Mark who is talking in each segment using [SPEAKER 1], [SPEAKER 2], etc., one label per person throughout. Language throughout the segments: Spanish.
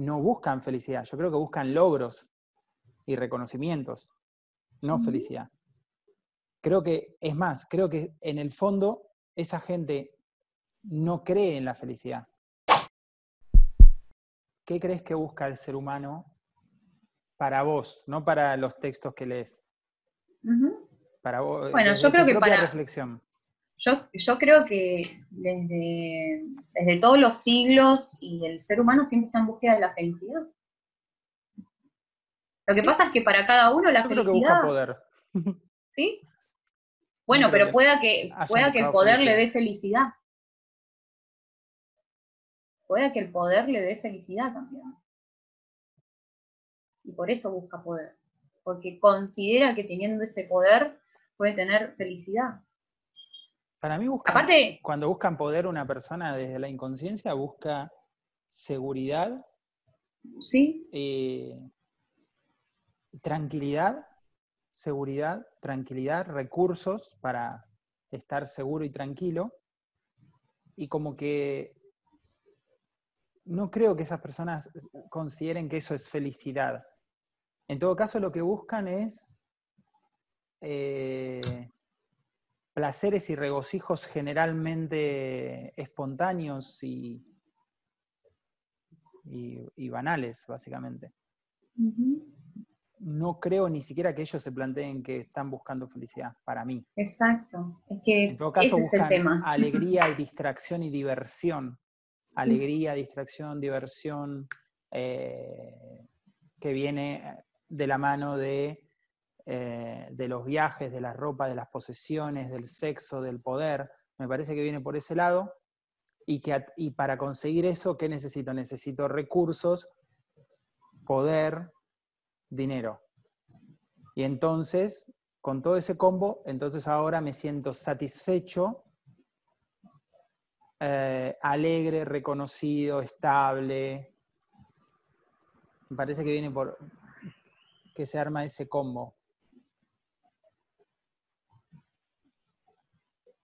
[SPEAKER 1] no buscan felicidad, yo creo que buscan logros y reconocimientos, no felicidad. Creo que, es más, creo que en el fondo esa gente no cree en la felicidad. ¿Qué crees que busca el ser humano para vos, no para los textos que lees? Para vos.
[SPEAKER 2] Bueno, yo creo que para.
[SPEAKER 1] reflexión.
[SPEAKER 2] Yo, yo creo que desde, desde todos los siglos y el ser humano siempre está en búsqueda de la felicidad. Lo que pasa es que para cada uno la felicidad.
[SPEAKER 1] Creo que busca poder.
[SPEAKER 2] ¿Sí? Bueno, pero pueda que, pueda que el poder le dé felicidad. Pueda que el poder le dé felicidad también. Y por eso busca poder. Porque considera que teniendo ese poder puede tener felicidad.
[SPEAKER 1] Para mí busca, Aparte, cuando buscan poder una persona desde la inconsciencia, busca seguridad,
[SPEAKER 2] ¿sí?
[SPEAKER 1] Eh, tranquilidad seguridad, tranquilidad, recursos para estar seguro y tranquilo. Y como que no creo que esas personas consideren que eso es felicidad. En todo caso, lo que buscan es eh, placeres y regocijos generalmente espontáneos y, y, banales, básicamente no creo ni siquiera que ellos se planteen que están buscando felicidad, para mí.
[SPEAKER 2] Exacto. Es que
[SPEAKER 1] en todo caso buscan alegría y distracción y diversión. Alegría, distracción, diversión, eh, que viene de la mano de, eh, de los viajes, de la ropa, de las posesiones, del sexo, del poder. Me parece que viene por ese lado. Y, que, y para conseguir eso, ¿qué necesito? Necesito recursos, poder, dinero. Y entonces, con todo ese combo, entonces ahora me siento satisfecho, eh, alegre, reconocido, estable. Me parece que viene por que se arma ese combo.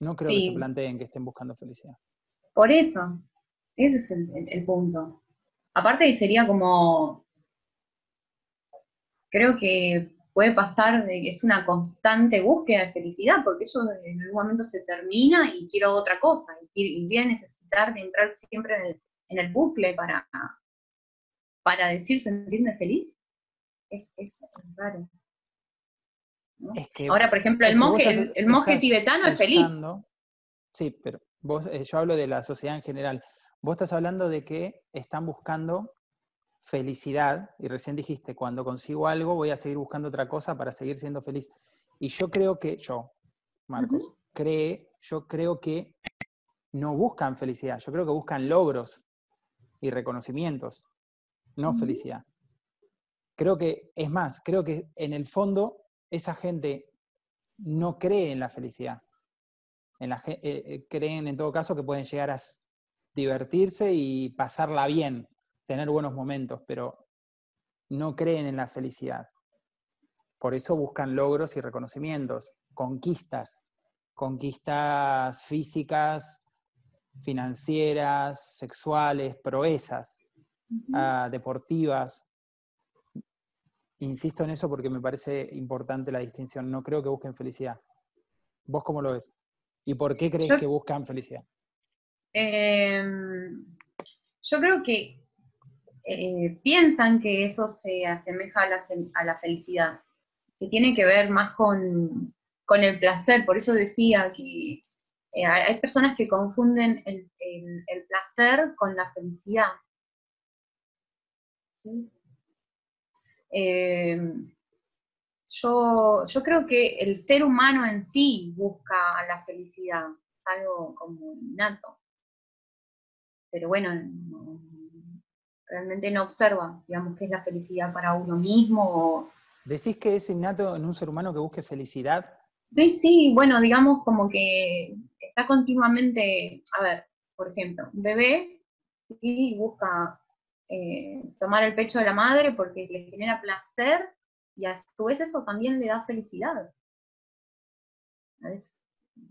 [SPEAKER 1] No creo que se planteen que estén buscando felicidad.
[SPEAKER 2] Por eso, ese es el punto. Aparte sería como creo que puede pasar de que es una constante búsqueda de felicidad, porque eso en algún momento se termina y quiero otra cosa, y, voy a necesitar de entrar siempre en el, bucle para, para decir sentirme feliz. Es, raro. Ahora, por ejemplo, el monje, el, monje tibetano es feliz.
[SPEAKER 1] Sí, pero vos, eh, yo hablo de la sociedad en general. Vos estás hablando de que están buscando felicidad, y recién dijiste, cuando consigo algo voy a seguir buscando otra cosa para seguir siendo feliz. Y yo creo que, yo, Marcos, cree, yo creo que no buscan felicidad, yo creo que buscan logros y reconocimientos, no felicidad. Creo que, es más, creo que en el fondo esa gente no cree en la felicidad. En la, eh, eh, creen en todo caso que pueden llegar a divertirse y pasarla bien, tener buenos momentos, pero no creen en la felicidad. Por eso buscan logros y reconocimientos, conquistas, conquistas físicas, financieras, sexuales, proezas, ah, deportivas. Insisto en eso porque me parece importante la distinción. No creo que busquen felicidad. ¿Vos cómo lo ves? ¿Y por qué crees que buscan felicidad?
[SPEAKER 2] Em, yo creo que eh, piensan que eso se asemeja a la, felicidad, que tiene que ver más con, el placer. Por eso decía que eh, hay personas que confunden el, placer con la felicidad. Eh, yo, yo, creo que el ser humano en sí busca la felicidad, algo como innato. Pero bueno, realmente no observa, digamos, qué es la felicidad para uno mismo.
[SPEAKER 1] ¿Decís que es innato en un ser humano que busque felicidad?
[SPEAKER 2] Sí, sí, bueno, digamos como que está continuamente, a ver, por ejemplo, un bebé y busca eh, tomar el pecho de la madre porque le genera placer y a su vez eso también le da felicidad. Es,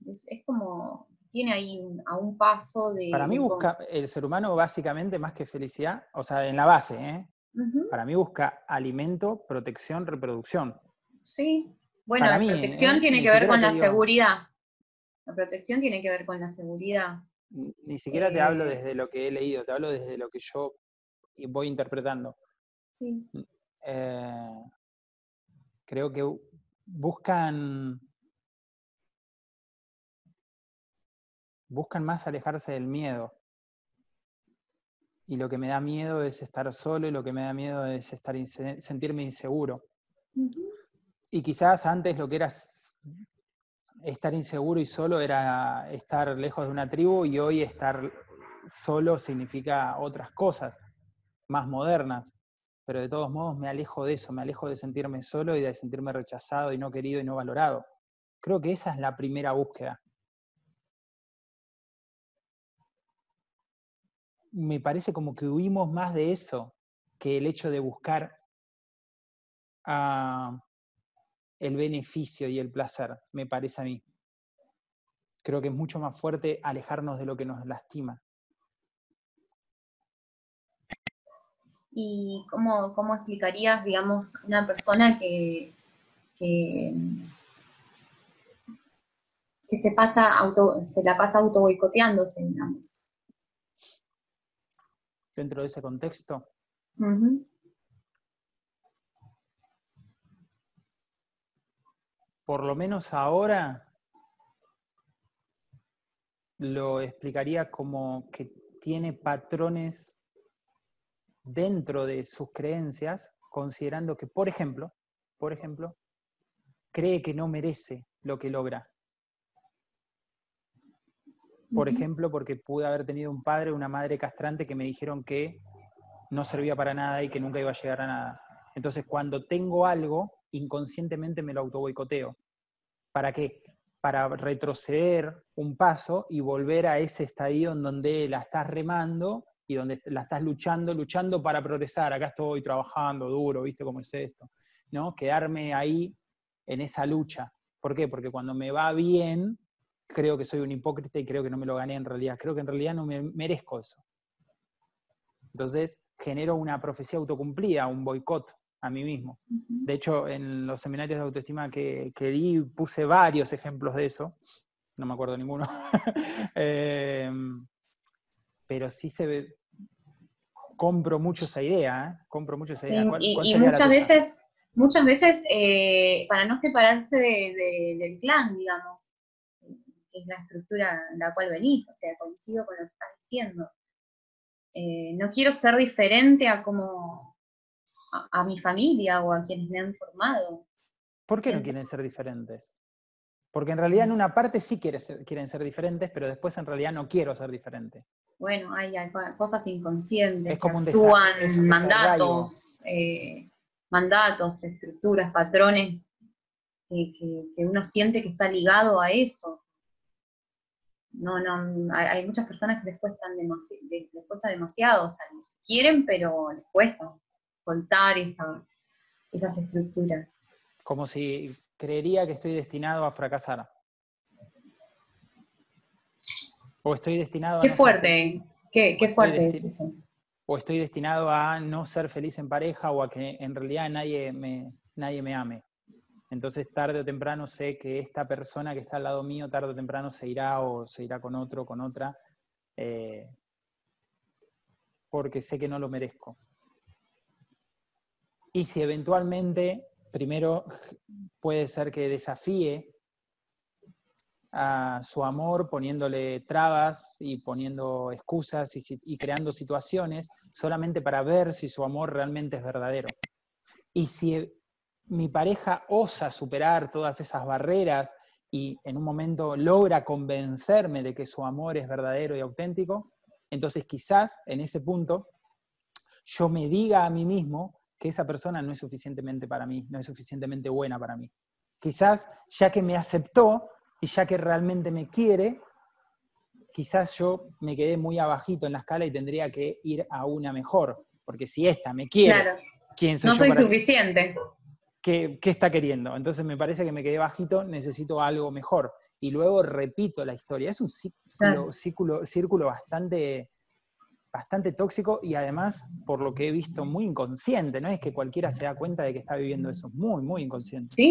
[SPEAKER 2] es como tiene ahí a un paso de...
[SPEAKER 1] Para mí busca, el ser humano básicamente más que felicidad, o sea, en la base, ¿eh? Para mí busca alimento, protección, reproducción.
[SPEAKER 2] Sí, bueno, la protección ¿eh? tiene que ver con la seguridad. La protección tiene que ver con la seguridad.
[SPEAKER 1] Ni siquiera te hablo desde lo que he leído, te hablo desde lo que yo voy interpretando. Sí. Eh, creo que buscan buscan más alejarse del miedo. Y lo que me da miedo es estar solo y lo que me da miedo es estar sentirme inseguro. Y quizás antes lo que era estar inseguro y solo era estar lejos de una tribu y hoy estar solo significa otras cosas, más modernas. Pero de todos modos me alejo de eso, me alejo de sentirme solo y de sentirme rechazado y no querido y no valorado. Creo que esa es la primera búsqueda. me parece como que huimos más de eso que el hecho de buscar ah, el beneficio y el placer, me parece a mí. Creo que es mucho más fuerte alejarnos de lo que nos lastima.
[SPEAKER 2] ¿Y cómo, cómo explicarías, digamos, una persona que, que, se, pasa auto, se la pasa auto boicoteándose, digamos?
[SPEAKER 1] dentro de ese contexto. Por lo menos ahora lo explicaría como que tiene patrones dentro de sus creencias, considerando que, por ejemplo, por ejemplo, cree que no merece lo que logra por ejemplo, porque pude haber tenido un padre o una madre castrante que me dijeron que no servía para nada y que nunca iba a llegar a nada. Entonces, cuando tengo algo, inconscientemente me lo autoboicoteo. ¿Para qué? Para retroceder un paso y volver a ese estadio en donde la estás remando y donde la estás luchando, luchando para progresar. Acá estoy trabajando duro, ¿viste cómo es esto? ¿No? Quedarme ahí en esa lucha. ¿Por qué? Porque cuando me va bien, creo que soy un hipócrita y creo que no me lo gané en realidad. Creo que en realidad no me merezco eso. Entonces genero una profecía autocumplida, un boicot a mí mismo. De hecho, en los seminarios de autoestima que, que di puse varios ejemplos de eso. No me acuerdo ninguno. Em, pero sí se ve, compro mucho esa idea, ¿eh? compro mucho esa idea.
[SPEAKER 2] y, muchas veces, muchas veces eh, para no separarse del clan, digamos es la estructura en la cual venís, o sea, coincido con lo que estás diciendo. Eh, no quiero ser diferente a como a, mi familia o a quienes me han formado.
[SPEAKER 1] ¿Por qué no quieren ser diferentes? Porque en realidad en una parte sí quieren ser, quieren ser diferentes, pero después en realidad no quiero ser diferente.
[SPEAKER 2] Bueno, hay, cosas inconscientes es como que actúan mandatos, eh, mandatos, estructuras, patrones que, uno siente que está ligado a eso no, no, hay, muchas personas que les, cuestan les cuesta demasiado salir. Quieren, pero les cuesta soltar esas estructuras.
[SPEAKER 1] Como si creería que estoy destinado a fracasar. O estoy destinado a...
[SPEAKER 2] Qué fuerte, qué, fuerte es eso.
[SPEAKER 1] O estoy destinado a no ser feliz en pareja o a que en realidad nadie nadie me ame. Entonces, tarde o temprano sé que esta persona que está al lado mío, tarde o temprano se irá o se irá con otro, con otra, eh, porque sé que no lo merezco. Y si eventualmente, primero puede ser que desafíe a su amor poniéndole trabas y poniendo excusas y, y creando situaciones solamente para ver si su amor realmente es verdadero. Y si mi pareja osa superar todas esas barreras y en un momento logra convencerme de que su amor es verdadero y auténtico, entonces quizás en ese punto yo me diga a mí mismo que esa persona no es suficientemente para mí, no es suficientemente buena para mí. Quizás ya que me aceptó y ya que realmente me quiere, quizás yo me quedé muy abajito en la escala y tendría que ir a una mejor, porque si esta me quiere,
[SPEAKER 2] ¿quién soy no soy suficiente.
[SPEAKER 1] ¿qué, está queriendo? Entonces me parece que me quedé bajito, necesito algo mejor. y luego repito la historia. Es un círculo, círculo, círculo bastante, bastante tóxico y además, por lo que he visto, muy inconsciente. No es que cualquiera se da cuenta de que está viviendo eso, muy, muy inconsciente.
[SPEAKER 2] Sí,